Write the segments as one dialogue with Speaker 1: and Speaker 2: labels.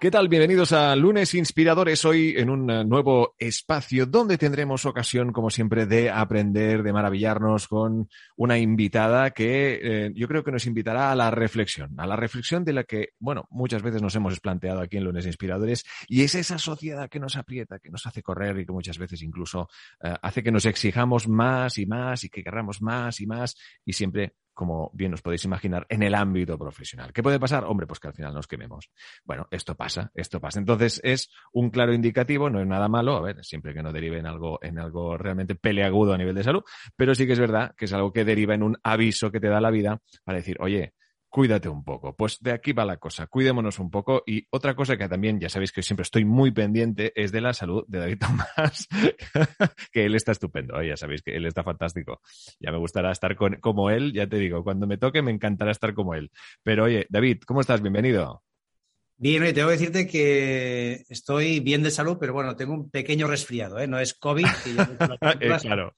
Speaker 1: ¿Qué tal? Bienvenidos a Lunes Inspiradores, hoy en un eh, nuevo espacio donde tendremos ocasión, como siempre, de aprender, de maravillarnos con una invitada que eh, yo creo que nos invitará a la reflexión, a la reflexión de la que, bueno, muchas veces nos hemos planteado aquí en Lunes Inspiradores, y es esa sociedad que nos aprieta, que nos hace correr y que muchas veces incluso eh, hace que nos exijamos más y más y que querramos más y más y siempre como bien os podéis imaginar, en el ámbito profesional. ¿Qué puede pasar? Hombre, pues que al final nos quememos. Bueno, esto pasa, esto pasa. Entonces es un claro indicativo, no es nada malo, a ver, siempre que no derive en algo, en algo realmente peleagudo a nivel de salud, pero sí que es verdad que es algo que deriva en un aviso que te da la vida para decir, oye, cuídate un poco. Pues de aquí va la cosa, cuidémonos un poco. Y otra cosa que también, ya sabéis que siempre estoy muy pendiente, es de la salud de David Tomás, que él está estupendo, ya sabéis que él está fantástico. Ya me gustará estar con, como él, ya te digo, cuando me toque me encantará estar como él. Pero oye, David, ¿cómo estás? Bienvenido.
Speaker 2: Bien, oye, tengo que decirte que estoy bien de salud, pero bueno, tengo un pequeño resfriado, ¿eh? No es COVID. Que
Speaker 1: eh, claro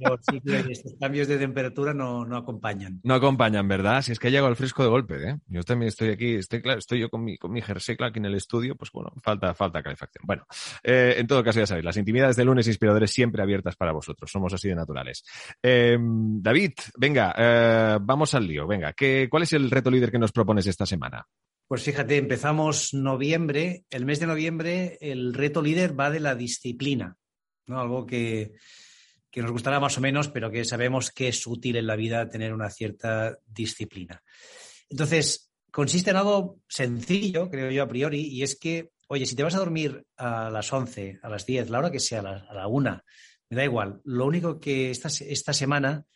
Speaker 2: pero sí que estos cambios de temperatura no, acompañan.
Speaker 1: No acompañan, ¿verdad? Si es que ha llegado el fresco de golpe, ¿eh? Yo también estoy aquí, estoy, claro, estoy yo con mi, con mi jersey aquí en el estudio, pues bueno, falta, falta calefacción. Bueno, eh, en todo caso ya sabéis, las intimidades de lunes inspiradores siempre abiertas para vosotros, somos así de naturales. Em, David, venga, eh, vamos al lío, venga, ¿qué, ¿cuál es el reto líder que nos propones esta semana?
Speaker 2: Pues fíjate, empezamos noviembre, el mes de noviembre el reto líder va de la disciplina, ¿no? Algo que que nos gustará más o menos, pero que sabemos que es útil en la vida tener una cierta disciplina. Entonces, consiste en algo sencillo, creo yo a priori, y es que, oye, si te vas a dormir a las 11, a las 10, la hora que sea, a la, 1, me da igual. Lo único que esta, esta semana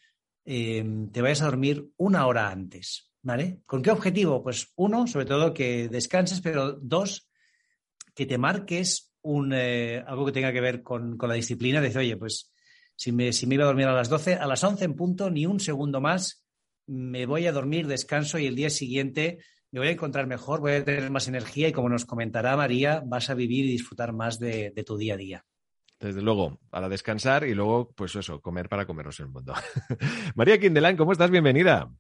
Speaker 2: eh, te vayas a dormir una hora antes, ¿vale? ¿Con qué objetivo? Pues uno, sobre todo que descanses, pero dos, que te marques un, eh, algo que tenga que ver con, con la disciplina, de decir, oye, pues si me, iba a dormir a las 12, a las 11 en punto, ni un segundo más, me voy a dormir, descanso y el día siguiente me voy a encontrar mejor, voy a tener más energía y como nos comentará María, vas a vivir y disfrutar más de, tu día a día.
Speaker 1: Desde luego, para descansar y luego, pues eso, comer para comernos el mundo. María Quindelán, ¿cómo estás? Bienvenida.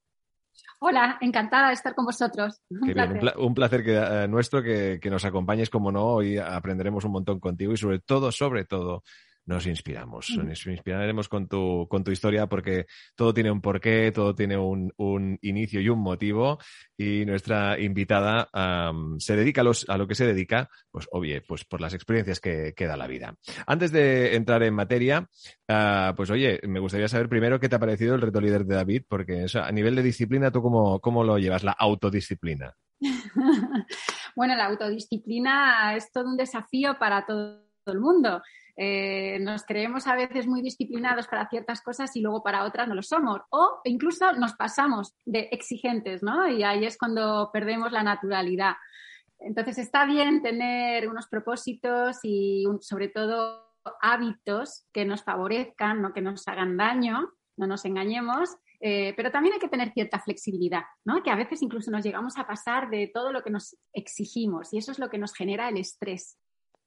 Speaker 3: Hola, encantada de estar con vosotros.
Speaker 1: Un placer, un, placer que, eh, nuestro que, que, nos acompañes, como no, hoy aprenderemos un montón contigo y sobre todo, sobre todo, nos inspiramos. Nos inspiraremos con tu, con tu historia porque todo tiene un porqué, todo tiene un, un inicio y un motivo. Y nuestra invitada se dedica a, los, a, lo que se dedica, pues obvio, pues por las experiencias que, que da la vida. Antes de entrar en materia, uh, pues oye, me gustaría saber primero qué te ha parecido el reto líder de David, porque a nivel de disciplina, ¿tú cómo, cómo lo llevas? La autodisciplina.
Speaker 3: bueno, la autodisciplina es todo un desafío para todo el mundo. Eh, nos creemos a veces muy disciplinados para ciertas cosas y luego para otras no lo somos. O incluso nos pasamos de exigentes, ¿no? Y ahí es cuando perdemos la naturalidad. Entonces está bien tener unos propósitos y sobre todo hábitos que nos favorezcan, no que nos hagan daño, no nos engañemos, eh, pero también hay que tener cierta flexibilidad, que a veces incluso nos llegamos a pasar de todo lo que nos exigimos y eso es lo que nos genera el estrés.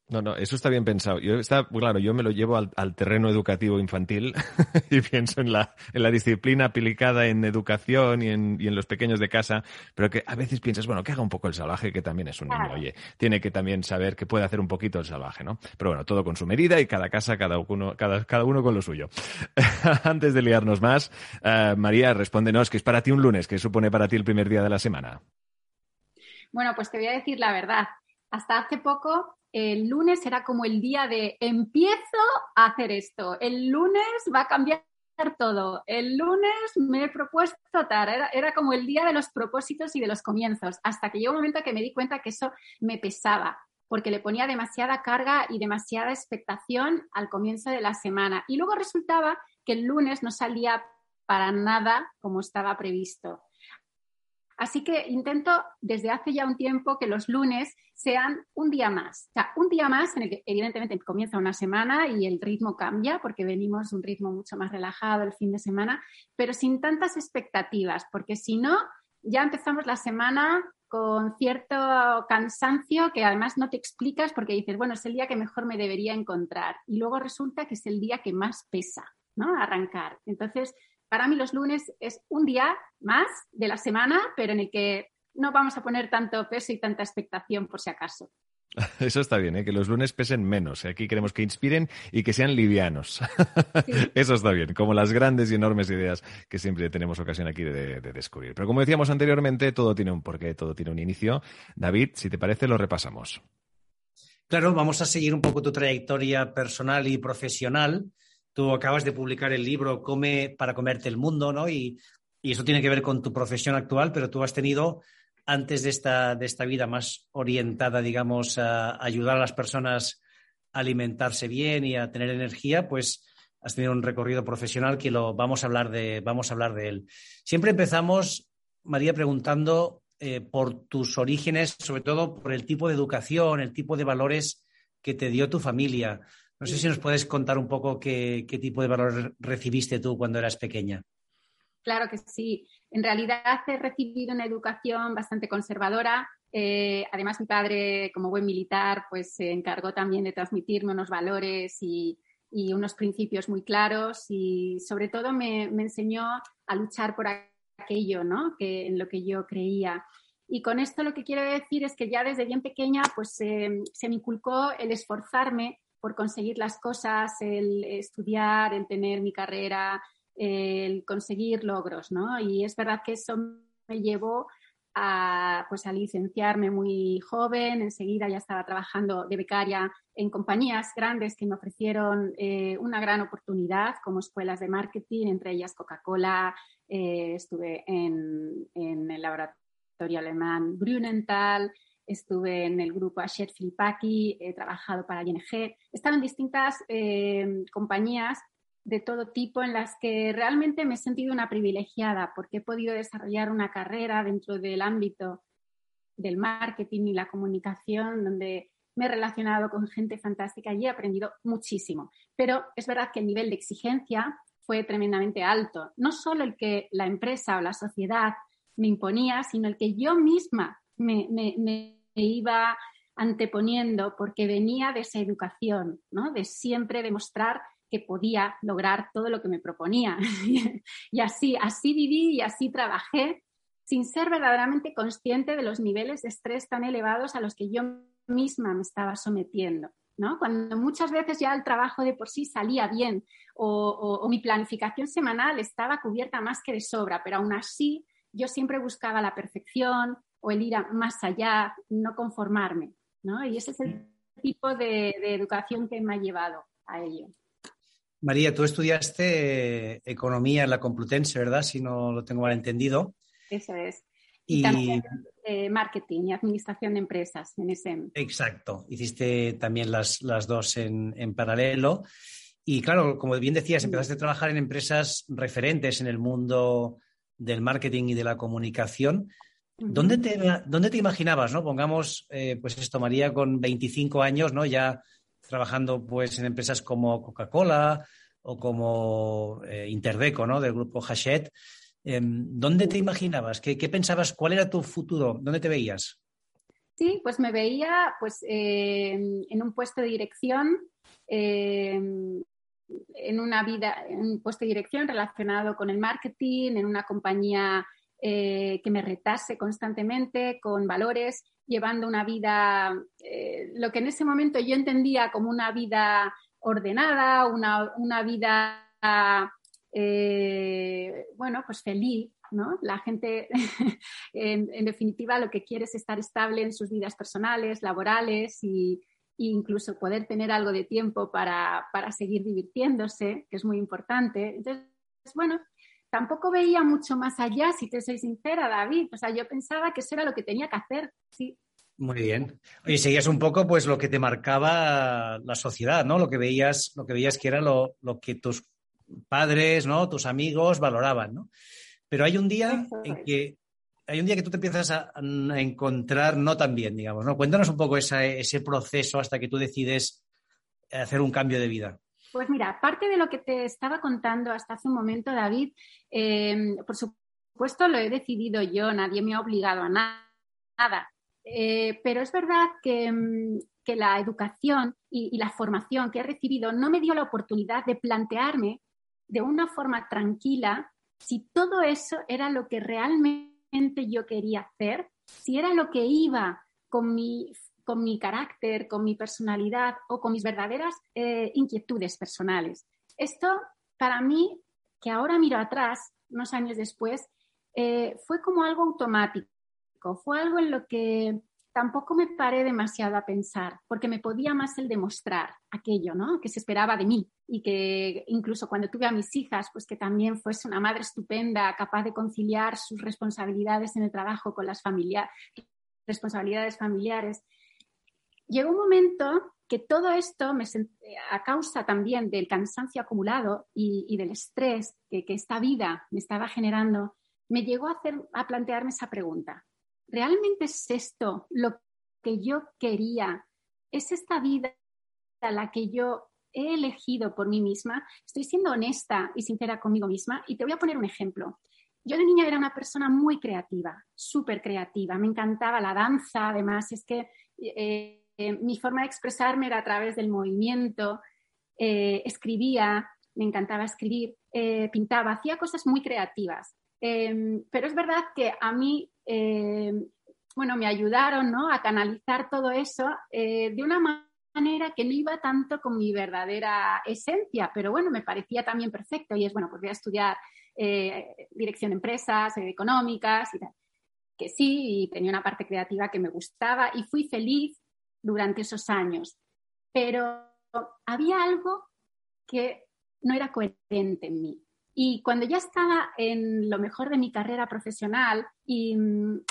Speaker 1: No, no, eso está bien pensado. Yo está, claro, yo me lo llevo al, terreno educativo infantil y pienso en la, en la disciplina aplicada en educación y en, y en, los pequeños de casa, pero que a veces piensas, bueno, que haga un poco el salvaje, que también es un niño, oye, tiene que también saber que puede hacer un poquito el salvaje, ¿no? Pero bueno, todo con su medida y cada casa, cada uno, cada, cada uno con lo suyo. Antes de liarnos más, uh, María, respóndenos, ¿qué es para ti un lunes? ¿Qué supone para ti el primer día de la semana?
Speaker 3: Bueno, pues te voy a decir la verdad. Hasta hace poco el lunes era como el día de empiezo a hacer esto, el lunes va a cambiar todo, el lunes me he propuesto tal, era, era, como el día de los propósitos y de los comienzos, hasta que llegó un momento que me di cuenta que eso me pesaba, porque le ponía demasiada carga y demasiada expectación al comienzo de la semana. Y luego resultaba que el lunes no salía para nada como estaba previsto. Así que intento desde hace ya un tiempo que los lunes sean un día más. O sea, un día más en el que evidentemente comienza una semana y el ritmo cambia porque venimos de un ritmo mucho más relajado el fin de semana, pero sin tantas expectativas, porque si no, ya empezamos la semana con cierto cansancio que además no te explicas porque dices, bueno, es el día que mejor me debería encontrar. Y luego resulta que es el día que más pesa, ¿no? Arrancar. Entonces, para mí los lunes es un día más de la semana, pero en el que no vamos a poner tanto peso y tanta expectación por si acaso.
Speaker 1: Eso está bien, ¿eh? que los lunes pesen menos. ¿eh? Aquí queremos que inspiren y que sean livianos. Eso está bien, como las grandes y enormes ideas que siempre tenemos ocasión aquí de, descubrir. Pero como decíamos anteriormente, todo tiene un porqué, todo tiene un inicio. David, si te parece, lo repasamos.
Speaker 2: Claro, vamos a seguir un poco tu trayectoria personal y profesional. Tú acabas de publicar el libro Come para comerte el mundo, ¿no? Y, eso tiene que ver con tu profesión actual, pero tú has tenido antes de esta, de esta vida más orientada, digamos, a ayudar a las personas a alimentarse bien y a tener energía, pues has tenido un recorrido profesional que lo vamos a hablar de, vamos a hablar de él. Siempre empezamos, María, preguntando eh, por tus orígenes, sobre todo por el tipo de educación, el tipo de valores que te dio tu familia. No sé si nos puedes contar un poco qué, qué tipo de valores recibiste tú cuando eras pequeña.
Speaker 3: Claro que sí. En realidad he recibido una educación bastante conservadora. Eh, además, mi padre, como buen militar, pues se encargó también de transmitirme unos valores y, unos principios muy claros y sobre todo me, enseñó a luchar por aquello, ¿no? Que, en lo que yo creía. Y con esto lo que quiero decir es que ya desde bien pequeña pues eh, se me inculcó el esforzarme por conseguir las cosas, el estudiar, el tener mi carrera, el conseguir logros, ¿no? Y es verdad que eso me llevó a, pues, a licenciarme muy joven, enseguida ya estaba trabajando de becaria en compañías grandes que me ofrecieron eh, una gran oportunidad como escuelas de marketing, entre ellas Coca-Cola, eh, estuve en, el laboratorio alemán Grünenthal, estuve en el grupo Asher Filipaki, he trabajado para ING, he estado en distintas eh, compañías de todo tipo en las que realmente me he sentido una privilegiada porque he podido desarrollar una carrera dentro del ámbito del marketing y la comunicación donde me he relacionado con gente fantástica y he aprendido muchísimo. Pero es verdad que el nivel de exigencia fue tremendamente alto. No solo el que la empresa o la sociedad me imponía, sino el que yo misma me, iba anteponiendo porque venía de esa educación, ¿no? de siempre demostrar que podía lograr todo lo que me proponía. y así, así viví y así trabajé sin ser verdaderamente consciente de los niveles de estrés tan elevados a los que yo misma me estaba sometiendo. ¿no? Cuando muchas veces ya el trabajo de por sí salía bien o, mi planificación semanal estaba cubierta más que de sobra, pero aún así yo siempre buscaba la perfección o el ir más allá, no conformarme. ¿no? Y ese es el tipo de educación que me ha llevado a ello.
Speaker 2: María, tú estudiaste economía en la Complutense, ¿verdad? Si no lo tengo mal entendido.
Speaker 3: Eso es. Y, también eh, marketing y administración de empresas en SM.
Speaker 2: Exacto. Hiciste también las, dos en, paralelo. Y claro, como bien decías, empezaste a trabajar en empresas referentes en el mundo del marketing y de la comunicación. ¿Dónde te, ¿Dónde te imaginabas, no? Pongamos, eh, pues esto, María, con 25 años, ¿no? Ya trabajando pues en empresas como Coca-Cola o como eh, Interdeco, ¿no? Del grupo Hachette. Em, ¿Dónde te imaginabas? ¿Qué, pensabas? ¿Cuál era tu futuro? ¿Dónde te veías?
Speaker 3: Sí, pues me veía pues, en un puesto de dirección, em, en una vida, en un puesto de dirección relacionado con el marketing, en una compañía eh, que me retase constantemente con valores, llevando una vida, eh, lo que en ese momento yo entendía como una vida ordenada, una, vida, eh, bueno, pues feliz, ¿no? La gente, en, definitiva, lo que quiere es estar estable en sus vidas personales, laborales e incluso poder tener algo de tiempo para, para seguir divirtiéndose, que es muy importante. Entonces, bueno, tampoco veía mucho más allá, si te soy sincera, David. O sea, yo pensaba que eso era lo que tenía que hacer, sí.
Speaker 2: Muy bien. Oye, seguías un poco pues lo que te marcaba la sociedad, ¿no? Lo que veías, lo que veías que era lo, que tus padres, ¿no? Tus amigos valoraban, ¿no? Pero hay un día en que hay un día que tú te empiezas a, encontrar no tan bien, digamos, ¿no? Cuéntanos un poco ese proceso hasta que tú decides hacer un cambio de vida.
Speaker 3: Pues mira, aparte de lo que te estaba contando hasta hace un momento, David, eh, por supuesto lo he decidido yo, nadie me ha obligado a nada. Eh, pero es verdad que, mm, la educación y, la formación que he recibido no me dio la oportunidad de plantearme de una forma tranquila si todo eso era lo que realmente yo quería hacer, si era lo que iba con mi, con mi carácter, con mi personalidad o con mis verdaderas eh, inquietudes personales. Esto, para mí, que ahora miro atrás, unos años después, eh, fue como algo automático, fue algo en lo que tampoco me paré demasiado a pensar, porque me podía más el demostrar aquello, ¿no? Que se esperaba de mí y que incluso cuando tuve a mis hijas, pues que también fuese una madre estupenda, capaz de conciliar sus responsabilidades en el trabajo con las responsabilidades familiares. Llegó un momento que todo esto, me a causa también del cansancio acumulado y, del estrés que, esta vida me estaba generando, me llegó a, hacer, a plantearme esa pregunta. ¿realmente es esto lo que yo quería? ¿Es esta vida la que yo he elegido por mí misma? Estoy siendo honesta y sincera conmigo misma y te voy a poner un ejemplo. Yo de niña era una persona muy creativa, súper creativa. Me encantaba la danza, además, es que eh, eh, mi forma de expresarme era a través del movimiento, eh, escribía, me encantaba escribir, pintaba, hacía cosas muy creativas. Em, pero es verdad que a mí, em, bueno, me ayudaron a canalizar todo eso eh, de una manera que no iba tanto con mi verdadera esencia, pero bueno, me parecía también perfecto y es, bueno, pues voy a estudiar eh, dirección de empresas, eh, económicas. Que sí, y tenía una parte creativa que me gustaba y fui feliz durante esos años. Pero había algo que no era coherente en mí. Y cuando ya estaba en lo mejor de mi carrera profesional, y, mm,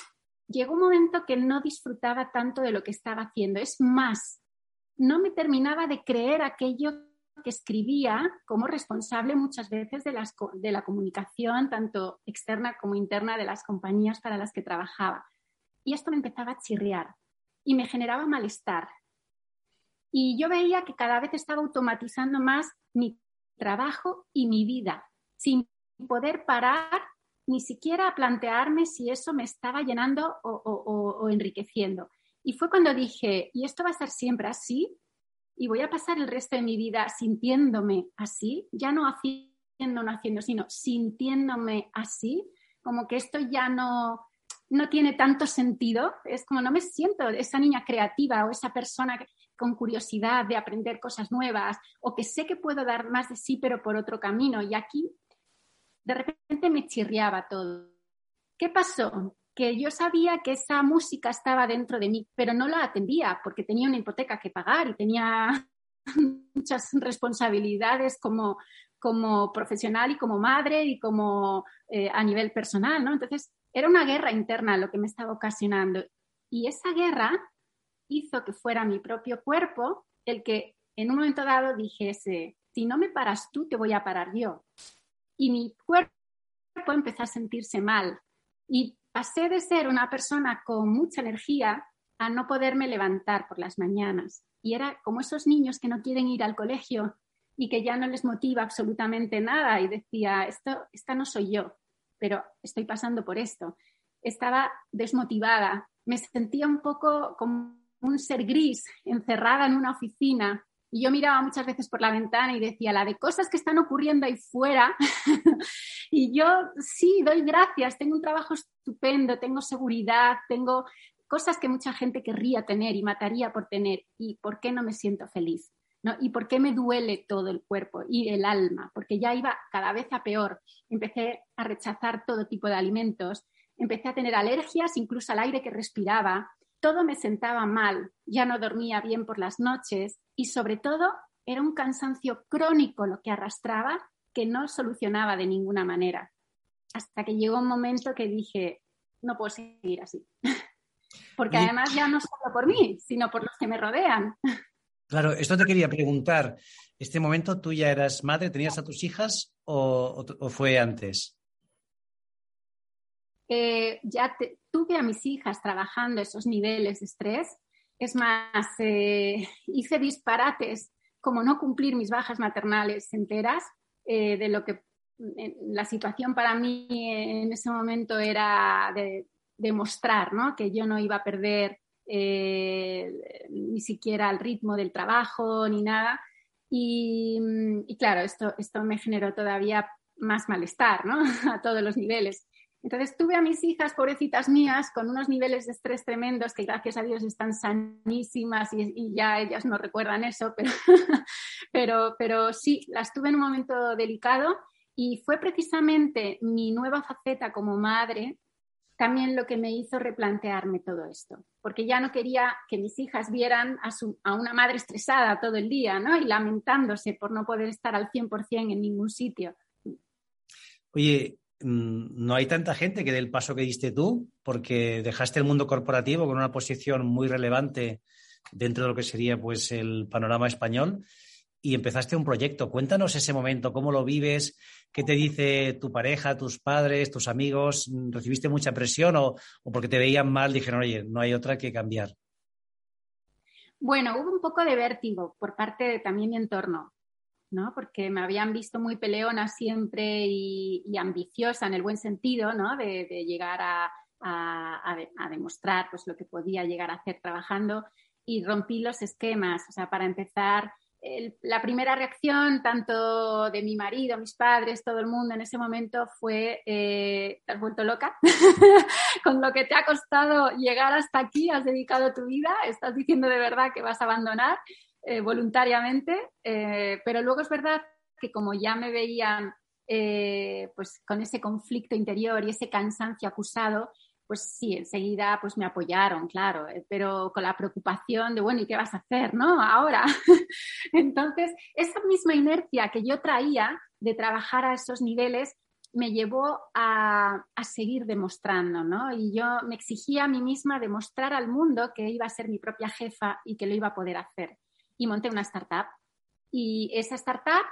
Speaker 3: llegó un momento que no disfrutaba tanto de lo que estaba haciendo. Es más, no me terminaba de creer aquello que escribía como responsable muchas veces de, la comunicación, tanto externa como interna, de las compañías para las que trabajaba. Y esto me empezaba a chirriar y me generaba malestar. Y yo veía que cada vez estaba automatizando más mi trabajo y mi vida sin poder parar ni siquiera a plantearme si eso me estaba llenando o, enriqueciendo. Y fue cuando dije, ¿y esto va a ser siempre así? ¿Y voy a pasar el resto de mi vida sintiéndome así? Ya no haciendo, no haciendo, sino sintiéndome así, como que esto ya no, no tiene tanto sentido. Es como no me siento esa niña creativa o esa persona con curiosidad de aprender cosas nuevas o que sé que puedo dar más de sí, pero por otro camino. Y aquí de repente me chirriaba todo. ¿Qué pasó? Que yo sabía que esa música estaba dentro de mí, pero no la atendía porque tenía una hipoteca que pagar y tenía muchas responsabilidades como, como profesional y como madre y como eh, a nivel personal, ¿no? Entonces, era una guerra interna lo que me estaba ocasionando. Y esa guerra hizo que fuera mi propio cuerpo el que en un momento dado dijese, si no me paras tú, te voy a parar yo y mi cuerpo empezó a sentirse mal. Y pasé de ser una persona con mucha energía a no poderme levantar por las mañanas. Y era como esos niños que no quieren ir al colegio y que ya no les motiva absolutamente nada. Y decía, esto, esta no soy yo, pero estoy pasando por esto. Estaba desmotivada, me sentía un poco como un ser gris, encerrada en una oficina, y yo miraba muchas veces por la ventana y decía, la de cosas que están ocurriendo ahí fuera. y yo sí, doy gracias, tengo un trabajo estupendo, tengo seguridad, tengo cosas que mucha gente querría tener y mataría por tener. ¿Y por qué no me siento feliz? ¿No? ¿Y por qué me duele todo el cuerpo y el alma? Porque ya iba cada vez a peor. Empecé a rechazar todo tipo de alimentos, empecé a tener alergias incluso al aire que respiraba, todo me sentaba mal, ya no dormía bien por las noches y sobre todo era un cansancio crónico lo que arrastraba que no solucionaba de ninguna manera. Hasta que llegó un momento que dije, no puedo seguir así. Porque además ya no solo por mí, sino por los que me rodean.
Speaker 2: Claro, esto te quería preguntar. ¿Este momento tú ya eras madre, tenías a tus hijas o, fue antes?
Speaker 3: Eh, ya tuve a mis hijas trabajando esos niveles de estrés. Es más, eh, hice disparates como no cumplir mis bajas maternales enteras, eh, de lo que la situación para mí en ese momento era de, demostrar ¿no? que yo no iba a perder eh, ni siquiera el ritmo del trabajo ni nada. Y, y, claro, esto, esto me generó todavía más malestar, ¿no? A todos los niveles. Entonces tuve a mis hijas, pobrecitas mías, con unos niveles de estrés tremendos que gracias a Dios están sanísimas y, ya ellas no recuerdan eso, pero, pero, pero sí, las tuve en un momento delicado y fue precisamente mi nueva faceta como madre también lo que me hizo replantearme todo esto, porque ya no quería que mis hijas vieran a, su, a una madre estresada todo el día ¿no? y lamentándose por no poder estar al 100% en ningún sitio.
Speaker 2: Oye, Mm, no hay tanta gente que dé el paso que diste tú, porque dejaste el mundo corporativo con una posición muy relevante dentro de lo que sería pues el panorama español y empezaste un proyecto. Cuéntanos ese momento, cómo lo vives, qué te dice tu pareja, tus padres, tus amigos, ¿recibiste mucha presión o, o porque te veían mal dijeron, oye, no hay otra que cambiar?
Speaker 3: Bueno, hubo un poco de vértigo por parte de también mi entorno. ¿no? Porque me habían visto muy peleona siempre y, ambiciosa en el buen sentido, ¿no? De, llegar a, demostrar pues, lo que podía llegar a hacer trabajando y rompí los esquemas. O sea, para empezar, la primera reacción, tanto de mi marido, mis padres, todo el mundo en ese momento fue, eh, ¿te has vuelto loca? Con lo que te ha costado llegar hasta aquí, has dedicado tu vida, estás diciendo de verdad que vas a abandonar. Eh, voluntariamente, eh, pero luego es verdad que como ya me veían pues con ese conflicto interior y ese cansancio acusado, pues sí, enseguida pues me apoyaron, claro, pero con la preocupación de, bueno, ¿y qué vas a hacer, no? Ahora. Entonces, esa misma inercia que yo traía de trabajar a esos niveles me llevó a, a, seguir demostrando, ¿no? Y yo me exigía a mí misma demostrar al mundo que iba a ser mi propia jefa y que lo iba a poder hacer y monté una startup. Y esa startup,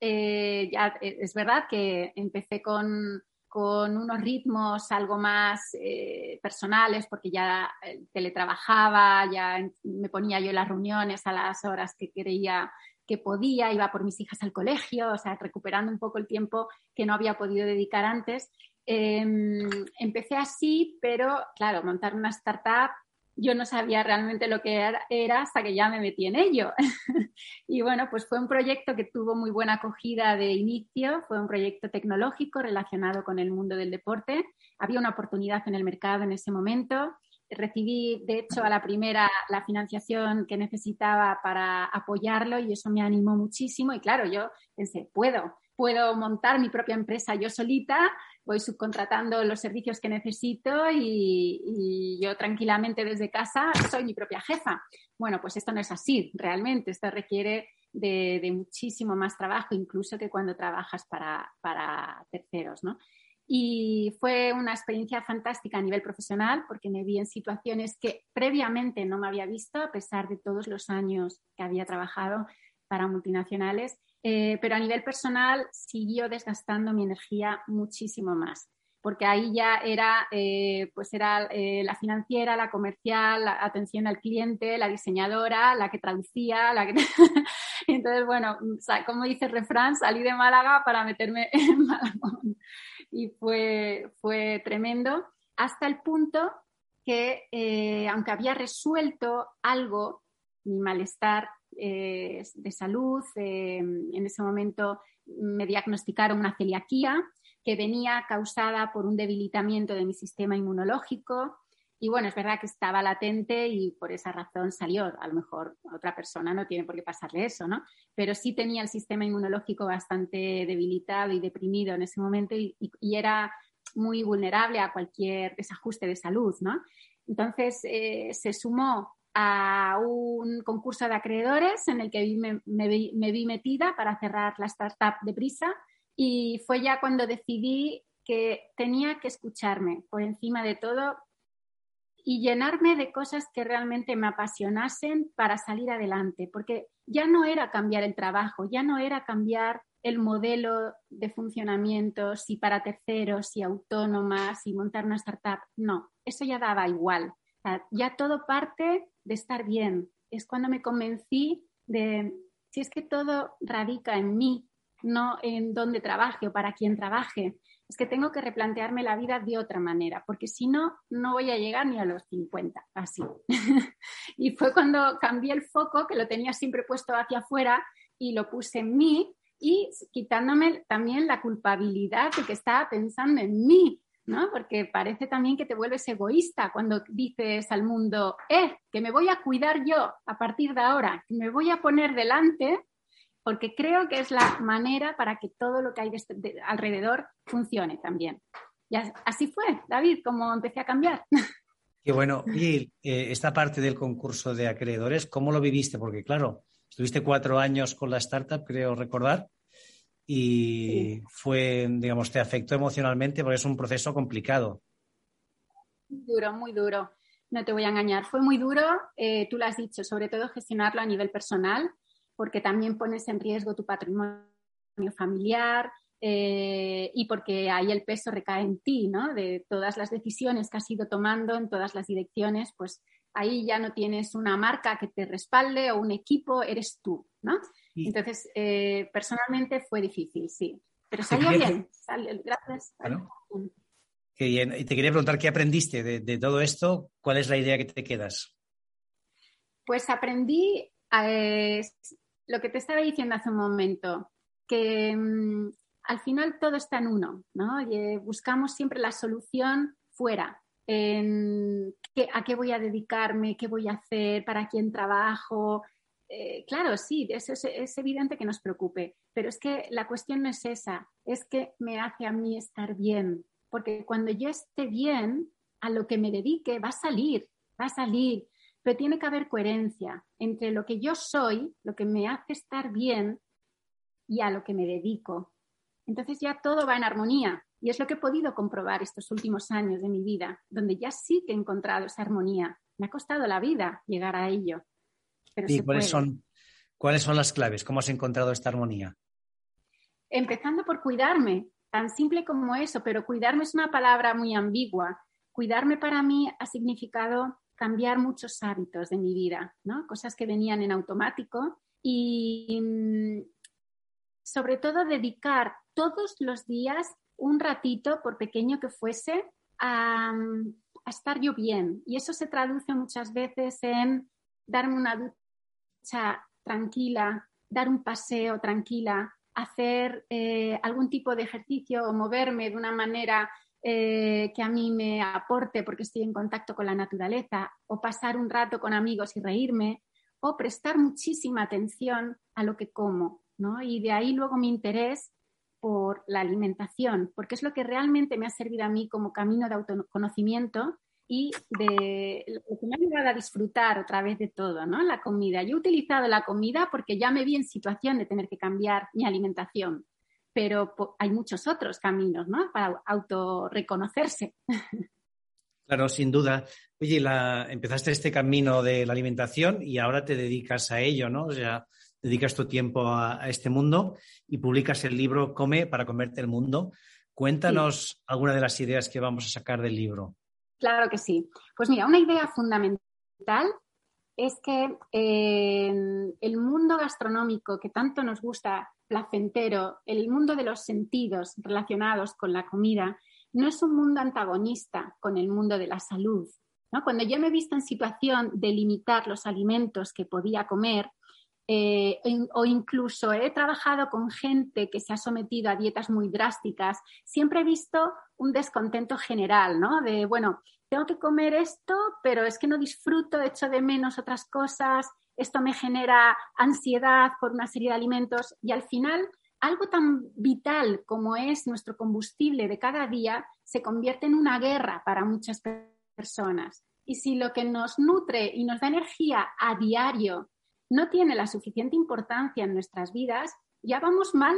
Speaker 3: eh, ya eh, es verdad que empecé con, con unos ritmos algo más eh, personales porque ya teletrabajaba, ya me ponía yo las reuniones a las horas que creía que podía, iba por mis hijas al colegio, o sea, recuperando un poco el tiempo que no había podido dedicar antes. Em, empecé así, pero claro, montar una startup yo no sabía realmente lo que era, hasta que ya me metí en ello. y bueno, pues fue un proyecto que tuvo muy buena acogida de inicio, fue un proyecto tecnológico relacionado con el mundo del deporte. Había una oportunidad en el mercado en ese momento. Recibí, de hecho, a la primera la financiación que necesitaba para apoyarlo y eso me animó muchísimo. Y claro, yo pensé, puedo, puedo montar mi propia empresa yo solita voy subcontratando los servicios que necesito y, yo tranquilamente desde casa soy mi propia jefa. Bueno, pues esto no es así, realmente. Esto requiere de, muchísimo más trabajo, incluso que cuando trabajas para, para terceros, ¿no? Y fue una experiencia fantástica a nivel profesional porque me vi en situaciones que previamente no me había visto, a pesar de todos los años que había trabajado para multinacionales eh, pero a nivel personal siguió desgastando mi energía muchísimo más, porque ahí ya era, eh, pues era eh, la financiera, la comercial, la atención al cliente, la diseñadora, la que traducía, la que... Entonces, bueno, como dice el refrán, salí de Málaga para meterme en Malagón. Y fue, fue tremendo, hasta el punto que, aunque había resuelto algo, mi malestar eh, de salud. Eh, en ese momento me diagnosticaron una celiaquía que venía causada por un debilitamiento de mi sistema inmunológico. Y bueno, es verdad que estaba latente y por esa razón salió. A lo mejor otra persona no tiene por qué pasarle eso, ¿no? Pero sí tenía el sistema inmunológico bastante debilitado y deprimido en ese momento y, era muy vulnerable a cualquier desajuste de salud, ¿no? Entonces eh, se sumó a un concurso de acreedores en el que me, vi, metida para cerrar la startup de Prisa y fue ya cuando decidí que tenía que escucharme por encima de todo y llenarme de cosas que realmente me apasionasen para salir adelante, porque ya no era cambiar el trabajo, ya no era cambiar el modelo de funcionamiento, si para terceros, si autónomas, si montar una startup, no, eso ya daba igual. Ya todo parte de estar bien. Es cuando me convencí de, si es que todo radica en mí, no en dónde trabaje o para quién trabaje. es que tengo que replantearme la vida de otra manera, porque si no, no voy a llegar ni a los 50, así. y fue cuando cambié el foco, que lo tenía siempre puesto hacia afuera, y lo puse en mí y quitándome también la culpabilidad de que estaba pensando en mí, ¿no? Porque parece también que te vuelves egoísta cuando dices al mundo, eh, que me voy a cuidar yo a partir de ahora, que me voy a poner delante porque creo que es la manera para que todo lo que hay este, alrededor funcione también. Y así fue, David, como empecé a cambiar.
Speaker 2: Qué bueno. Y eh, esta parte del concurso de acreedores, ¿cómo lo viviste? Porque claro, estuviste cuatro años con la startup, creo recordar, y fue, digamos, te afectó emocionalmente porque es un proceso complicado.
Speaker 3: Duro, muy duro. No te voy a engañar. Fue muy duro, eh, tú lo has dicho, sobre todo gestionarlo a nivel personal porque también pones en riesgo tu patrimonio familiar eh, y porque ahí el peso recae en ti, ¿no? De todas las decisiones que has ido tomando en todas las direcciones, pues ahí ya no tienes una marca que te respalde o un equipo, eres tú, ¿no? Entonces, eh, personalmente fue difícil, sí. Pero salió bien, salió, gracias.
Speaker 2: Y te quería preguntar, ¿qué aprendiste de, de, todo esto? ¿Cuál es la idea que te quedas?
Speaker 3: Pues aprendí eh, lo que te estaba diciendo hace un momento, que mm, al final todo está en uno, ¿no? Eh, buscamos siempre la solución fuera, en a qué voy a dedicarme, qué voy a hacer, para quién trabajo. Eh, claro, sí, eso es, es, evidente que nos preocupe, pero es que la cuestión no es esa, es que me hace a mí estar bien, porque cuando yo esté bien, a lo que me dedique va a salir, va a salir pero tiene que haber coherencia entre lo que yo soy, lo que me hace estar bien y a lo que me dedico. Entonces ya todo va en armonía y es lo que he podido comprobar estos últimos años de mi vida, donde ya sí que he encontrado esa armonía. Me ha costado la vida llegar a ello.
Speaker 2: ¿Y cuáles son, cuáles son las claves? ¿Cómo has encontrado esta armonía?
Speaker 3: Empezando por cuidarme, tan simple como eso, pero cuidarme es una palabra muy ambigua. Cuidarme para mí ha significado cambiar muchos hábitos de mi vida, ¿no? Cosas que venían en automático y mm, sobre todo dedicar todos los días un ratito, por pequeño que fuese, a, a, estar yo bien. Y eso se traduce muchas veces en darme una ducha tranquila, dar un paseo tranquila, hacer eh, algún tipo de ejercicio o moverme de una manera eh, que a mí me aporte porque estoy en contacto con la naturaleza, o pasar un rato con amigos y reírme, o prestar muchísima atención a lo que como, ¿no? Y de ahí luego mi interés por la alimentación, porque es lo que realmente me ha servido a mí como camino de autoconocimiento y de lo que me ha ayudado a disfrutar otra vez de todo, ¿no? La comida. Yo he utilizado la comida porque ya me vi en situación de tener que cambiar mi alimentación pero hay muchos otros caminos, ¿no? Para autorreconocerse.
Speaker 2: Claro, sin duda. Oye, empezaste este camino de la alimentación y ahora te dedicas a ello, ¿no? O sea, dedicas tu tiempo a, este mundo y publicas el libro Come para comerte el mundo. Cuéntanos alguna de las ideas que vamos a sacar del libro.
Speaker 3: Claro que sí. Pues mira, una idea fundamental es que eh, el mundo gastronómico que tanto nos gusta placentero, el mundo de los sentidos relacionados con la comida, no es un mundo antagonista con el mundo de la salud. Cuando yo me he visto en situación de limitar los alimentos que podía comer, eh, o incluso he trabajado con gente que se ha sometido a dietas muy drásticas, siempre he visto un descontento general, ¿no? De, bueno, tengo que comer esto, pero es que no disfruto, echo de menos otras cosas, esto me genera ansiedad por una serie de alimentos y al final algo tan vital como es nuestro combustible de cada día se convierte en una guerra para muchas personas. Y si lo que nos nutre y nos da energía a diario no tiene la suficiente importancia en nuestras vidas, ya vamos mal.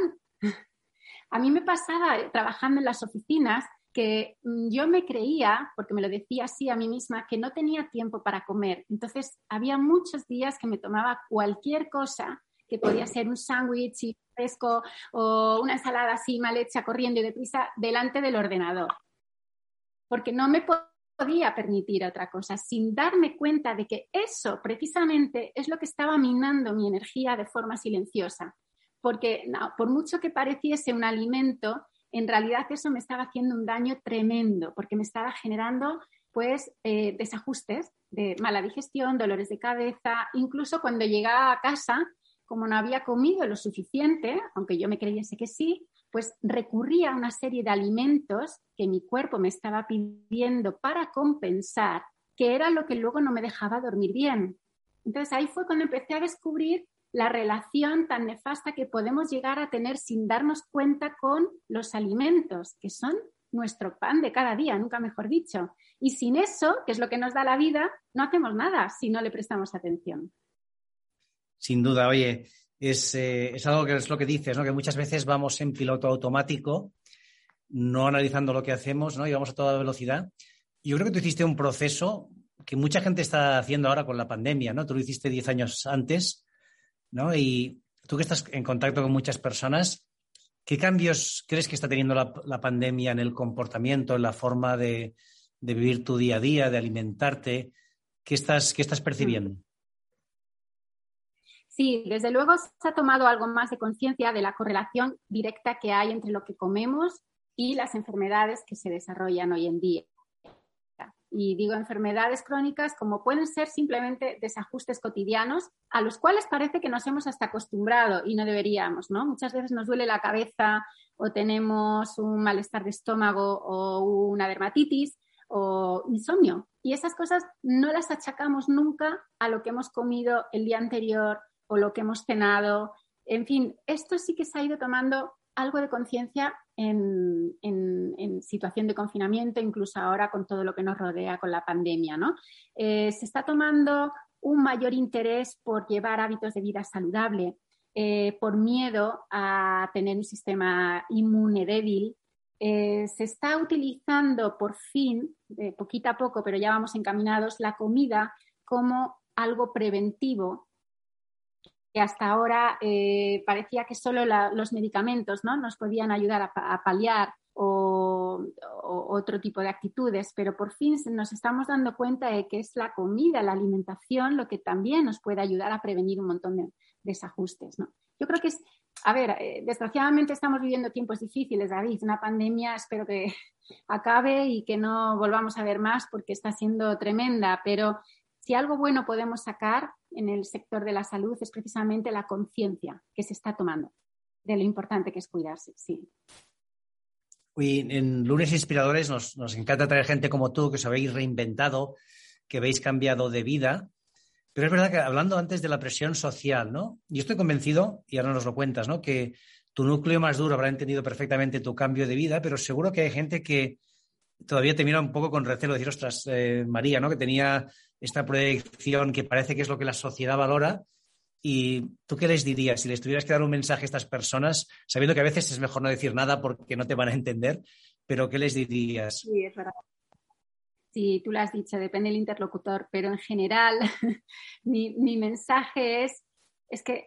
Speaker 3: A mí me pasaba trabajando en las oficinas que mm, yo me creía, porque me lo decía así a mí misma, que no tenía tiempo para comer. Entonces, había muchos días que me tomaba cualquier cosa, que podía ser un sándwich fresco o una ensalada así mal hecha, corriendo y deprisa, delante del ordenador. Porque no me podía permitir otra cosa, sin darme cuenta de que eso precisamente es lo que estaba minando mi energía de forma silenciosa. Porque por mucho que pareciese un alimento, en realidad eso me estaba haciendo un daño tremendo porque me estaba generando pues eh, desajustes de mala digestión, dolores de cabeza, incluso cuando llegaba a casa, como no había comido lo suficiente, aunque yo me creyese que sí, pues recurría a una serie de alimentos que mi cuerpo me estaba pidiendo para compensar, que era lo que luego no me dejaba dormir bien. Entonces ahí fue cuando empecé a descubrir la relación tan nefasta que podemos llegar a tener sin darnos cuenta con los alimentos, que son nuestro pan de cada día, nunca mejor dicho. Y sin eso, que es lo que nos da la vida, no hacemos nada si no le prestamos atención.
Speaker 2: Sin duda, oye, es, eh, algo que es lo que dices, ¿no? que muchas veces vamos en piloto automático, no analizando lo que hacemos, ¿no? y vamos a toda velocidad. Yo creo que tú hiciste un proceso que mucha gente está haciendo ahora con la pandemia, ¿no? Tú lo hiciste 10 años antes, ¿no? Y tú que estás en contacto con muchas personas, ¿qué cambios crees que está teniendo la, pandemia en el comportamiento, en la forma de, vivir tu día a día, de alimentarte? ¿Qué estás, qué estás percibiendo?
Speaker 3: Sí, desde luego se ha tomado algo más de conciencia de la correlación directa que hay entre lo que comemos y las enfermedades que se desarrollan hoy en día. Y digo enfermedades crónicas como pueden ser simplemente desajustes cotidianos a los cuales parece que nos hemos hasta acostumbrado y no deberíamos, ¿no? Muchas veces nos duele la cabeza o tenemos un malestar de estómago o una dermatitis o insomnio. Y esas cosas no las achacamos nunca a lo que hemos comido el día anterior o lo que hemos cenado. En fin, esto sí que se ha ido tomando algo de conciencia en, situación de confinamiento, incluso ahora con todo lo que nos rodea con la pandemia. ¿no? Eh, se está tomando un mayor interés por llevar hábitos de vida saludable, eh, por miedo a tener un sistema inmune débil. Eh, se está utilizando por fin, poquito a poco, pero ya vamos encaminados, la comida como algo preventivo que hasta ahora eh, parecía que solo los medicamentos ¿no? nos podían ayudar a, paliar o, otro tipo de actitudes, pero por fin nos estamos dando cuenta de que es la comida, la alimentación, lo que también nos puede ayudar a prevenir un montón de desajustes. Yo creo que es, a ver, eh, desgraciadamente estamos viviendo tiempos difíciles, David, una pandemia espero que acabe y que no volvamos a ver más porque está siendo tremenda, pero si algo bueno podemos sacar en el sector de la salud es precisamente la conciencia que se está tomando de lo importante que es cuidarse, sí.
Speaker 2: en Lunes Inspiradores nos, encanta traer gente como tú que os habéis reinventado, que habéis cambiado de vida. Pero es verdad que hablando antes de la presión social, ¿no? Yo estoy convencido, y ahora nos lo cuentas, ¿no? Que tu núcleo más duro habrá entendido perfectamente tu cambio de vida, pero seguro que hay gente que todavía te mira un poco con recelo, decir, ostras, eh, María, ¿no? Que tenía esta proyección que parece que es lo que la sociedad valora. ¿Y tú qué les dirías si les tuvieras que dar un mensaje a estas personas, sabiendo que a veces es mejor no decir nada porque no te van a entender, pero qué les dirías?
Speaker 3: Sí, es verdad. Sí, tú lo has dicho, depende del interlocutor, pero en general mi, mensaje es, es que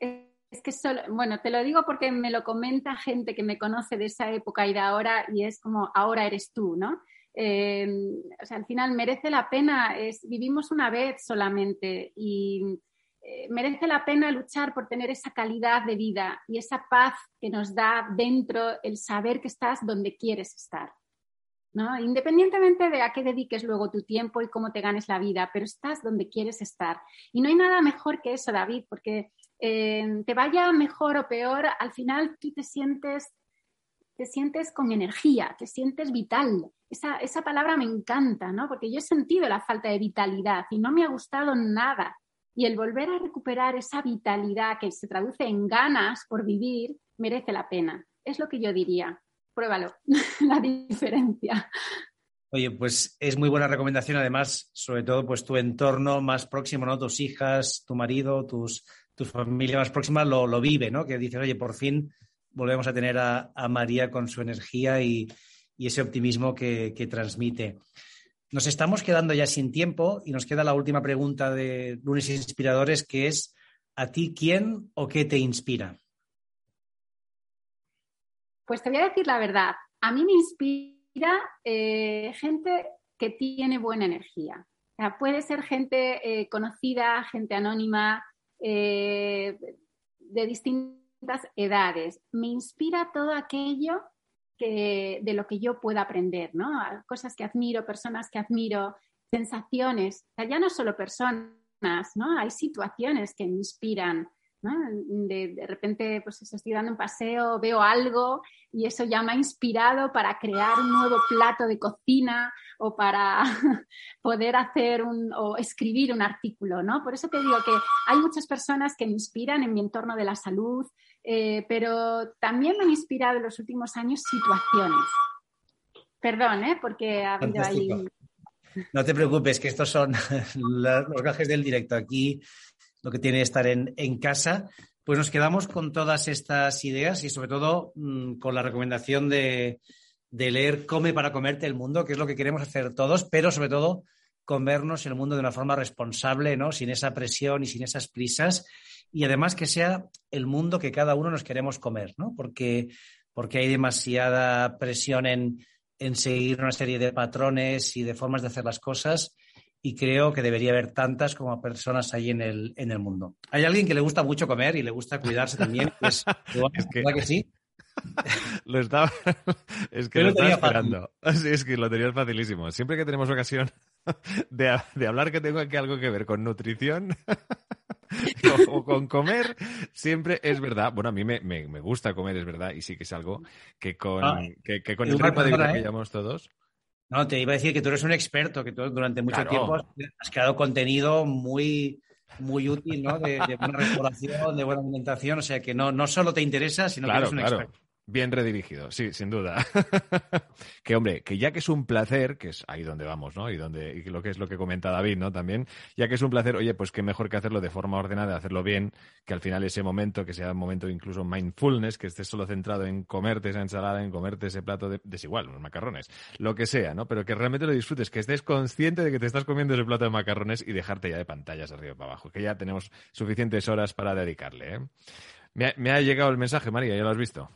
Speaker 3: es que solo, bueno, te lo digo porque me lo comenta gente que me conoce de esa época y de ahora y es como ahora eres tú, ¿no? O sea, al final merece la pena, es, vivimos una vez solamente y eh, merece la pena luchar por tener esa calidad de vida y esa paz que nos da dentro el saber que estás donde quieres estar. ¿no? Independientemente de a qué dediques luego tu tiempo y cómo te ganes la vida, pero estás donde quieres estar. Y no hay nada mejor que eso, David, porque eh, te vaya mejor o peor, al final tú te sientes te sientes con energía, te sientes vital. Esa, esa palabra me encanta, ¿no? Porque yo he sentido la falta de vitalidad y no me ha gustado nada. Y el volver a recuperar esa vitalidad que se traduce en ganas por vivir merece la pena. Es lo que yo diría. Pruébalo, la diferencia.
Speaker 2: Oye, pues es muy buena recomendación, además, sobre todo, pues tu entorno más próximo, ¿no? Tus hijas, tu marido, tus, tu familia más próxima lo, lo vive, ¿no? Que dices, oye, por fin volvemos a tener a, María con su energía y, ese optimismo que, transmite. Nos estamos quedando ya sin tiempo y nos queda la última pregunta de Lunes Inspiradores, que es, ¿a ti quién o qué te inspira?
Speaker 3: Pues te voy a decir la verdad. A mí me inspira eh, gente que tiene buena energía. puede ser gente eh, conocida, gente anónima, eh, de distintos edades. Me inspira todo aquello que, de lo que yo pueda aprender, ¿no? Cosas que admiro, personas que admiro, sensaciones. Ya no solo personas, ¿no? Hay situaciones que me inspiran. De, repente, pues estoy dando un paseo, veo algo y eso ya me ha inspirado para crear un nuevo plato de cocina o para poder hacer un, o escribir un artículo, ¿no? Por eso te digo que hay muchas personas que me inspiran en mi entorno de la salud, eh, pero también me han inspirado en los últimos años situaciones. Perdón, ¿eh? Porque ha habido ahí...
Speaker 2: No te preocupes, que estos son los gajes del directo. Aquí lo que tiene estar en, casa. Pues nos quedamos con todas estas ideas y sobre todo mm, con la recomendación de, leer Come para comerte el mundo, que es lo que queremos hacer todos, pero sobre todo comernos el mundo de una forma responsable, ¿no? Sin esa presión y sin esas prisas. Y además que sea el mundo que cada uno nos queremos comer, ¿no? Porque, porque hay demasiada presión en, en seguir una serie de patrones y de formas de hacer las cosas y creo que debería haber tantas como personas ahí en el, en el mundo. Hay alguien que le gusta mucho comer y le gusta cuidarse también, pues, es que... que sí?
Speaker 1: lo estaba, es que lo, estaba esperando. Sí, es que lo tenías facilísimo. Siempre que tenemos ocasión de, de hablar que tengo aquí algo que ver con nutrición, o, con comer, siempre es verdad. Bueno, a mí me, me, gusta comer, es verdad, y sí que es algo que con, ah, que, con el ritmo de vida que ¿eh? llevamos todos.
Speaker 2: No, te iba a decir que tú eres un experto, que tú durante mucho tiempo has creado contenido muy, muy útil, ¿no? De, buena restauración, de buena alimentación, o sea que no, no solo te interesa, sino que eres un experto.
Speaker 1: Bien redirigido, sí, sin duda. que hombre, que ya que es un placer, que es ahí donde vamos, ¿no? Y donde y lo que es lo que comenta David, ¿no? También, ya que es un placer, oye, pues qué mejor que hacerlo de forma ordenada, hacerlo bien, que al final ese momento, que sea un momento incluso mindfulness, que estés solo centrado en comerte esa ensalada, en comerte ese plato de, desigual, unos macarrones, lo que sea, ¿no? Pero que realmente lo disfrutes, que estés consciente de que te estás comiendo ese plato de macarrones y dejarte ya de pantallas arriba para abajo, que ya tenemos suficientes horas para dedicarle, ¿eh? Me ha, llegado el mensaje, María, ya lo has visto.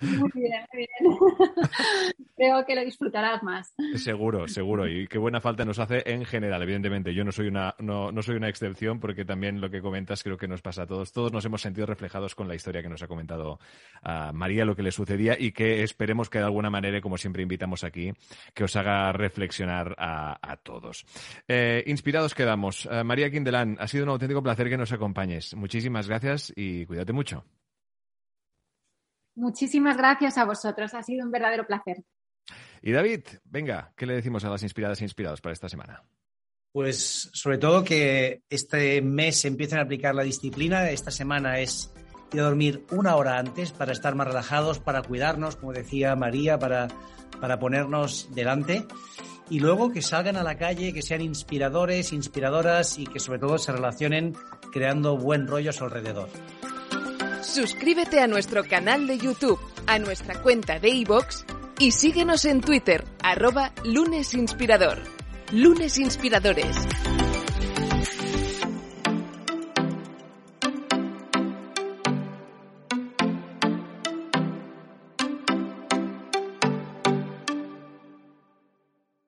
Speaker 3: Muy bien, muy bien. Creo que lo disfrutarás más.
Speaker 1: Seguro, seguro. Y qué buena falta nos hace en general, evidentemente. Yo no soy una, no, no soy una excepción porque también lo que comentas creo que nos pasa a todos. Todos nos hemos sentido reflejados con la historia que nos ha comentado a María, lo que le sucedía y que esperemos que de alguna manera, como siempre invitamos aquí, que os haga reflexionar a, todos. Eh, inspirados quedamos. Eh, María Quindelán, ha sido un auténtico placer que nos acompañes. Muchísimas gracias y cuídate mucho.
Speaker 3: Muchísimas gracias a vosotros, ha sido un verdadero placer.
Speaker 1: Y David, venga, ¿qué le decimos a las inspiradas e inspirados para esta semana?
Speaker 2: Pues sobre todo que este mes empiecen a aplicar la disciplina. Esta semana es ir a dormir una hora antes para estar más relajados, para cuidarnos, como decía María, para, para ponernos delante. Y luego que salgan a la calle, que sean inspiradores, inspiradoras y que sobre todo se relacionen creando buen rollo a su alrededor.
Speaker 4: Suscríbete a nuestro canal de YouTube, a nuestra cuenta de iVoox y síguenos en Twitter, arroba lunesinspirador. Lunes Inspiradores.